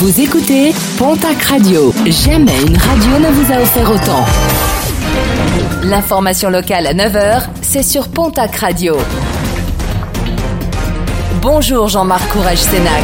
Vous écoutez Pontac Radio. Jamais une radio ne vous a offert autant. L'information locale à 9h, c'est sur Pontac Radio. Bonjour Jean-Marc Courage Sénac.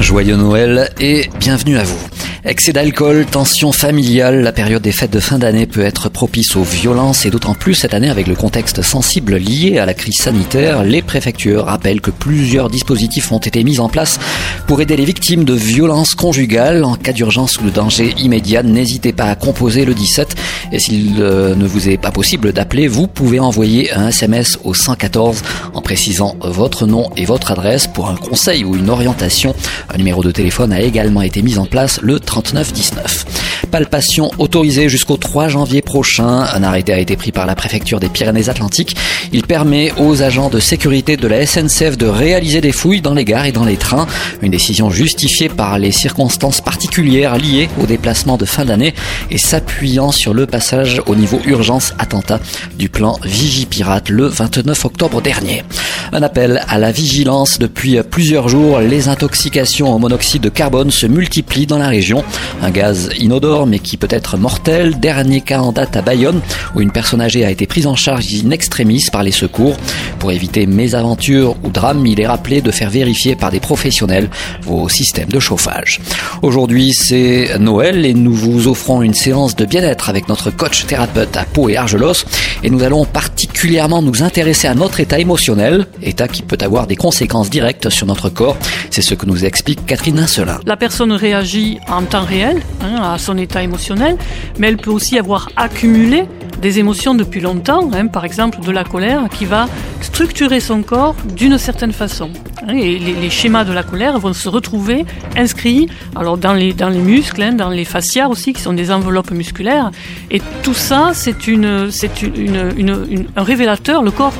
Joyeux Noël et bienvenue à vous. Excès d'alcool, tension familiale, la période des fêtes de fin d'année peut être propice aux violences et d'autant plus cette année avec le contexte sensible lié à la crise sanitaire. Les préfectures rappellent que plusieurs dispositifs ont été mis en place pour aider les victimes de violences conjugales. En cas d'urgence ou de danger immédiat, n'hésitez pas à composer le 17 et s'il euh, ne vous est pas possible d'appeler, vous pouvez envoyer un SMS au 114 en précisant votre nom et votre adresse pour un conseil ou une orientation. Un numéro de téléphone a également été mis en place le 3919. Palpation autorisée jusqu'au 3 janvier prochain. Un arrêté a été pris par la préfecture des Pyrénées-Atlantiques. Il permet aux agents de sécurité de la SNCF de réaliser des fouilles dans les gares et dans les trains. Une décision justifiée par les circonstances particulières liées au déplacement de fin d'année et s'appuyant sur le passage au niveau urgence attentat du plan Vigipirate le 29 octobre dernier. Un appel à la vigilance depuis plusieurs jours. Les intoxications au monoxyde de carbone se multiplient dans la région. Un gaz inodore mais qui peut être mortel. Dernier cas en date à Bayonne où une personne âgée a été prise en charge in extremis par les secours. Pour éviter mésaventures ou drames, il est rappelé de faire vérifier par des professionnels vos systèmes de chauffage. Aujourd'hui c'est Noël et nous vous offrons une séance de bien-être avec notre coach thérapeute à Pau et Argelos et nous allons particulièrement nous intéresser à notre état émotionnel, état qui peut avoir des conséquences directes sur notre corps. C'est ce que nous explique Catherine Incelin. La personne réagit en temps réel hein, à son état émotionnel, mais elle peut aussi avoir accumulé des émotions depuis longtemps, hein, par exemple de la colère, qui va structurer son corps d'une certaine façon. Hein, et les, schémas de la colère vont se retrouver inscrits alors dans les, dans les muscles, hein, dans les fascias aussi, qui sont des enveloppes musculaires. Et tout ça, c'est une, une, un révélateur, le corps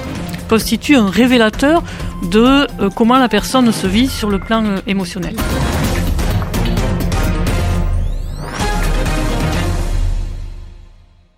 constitue un révélateur de euh, comment la personne se vit sur le plan euh, émotionnel.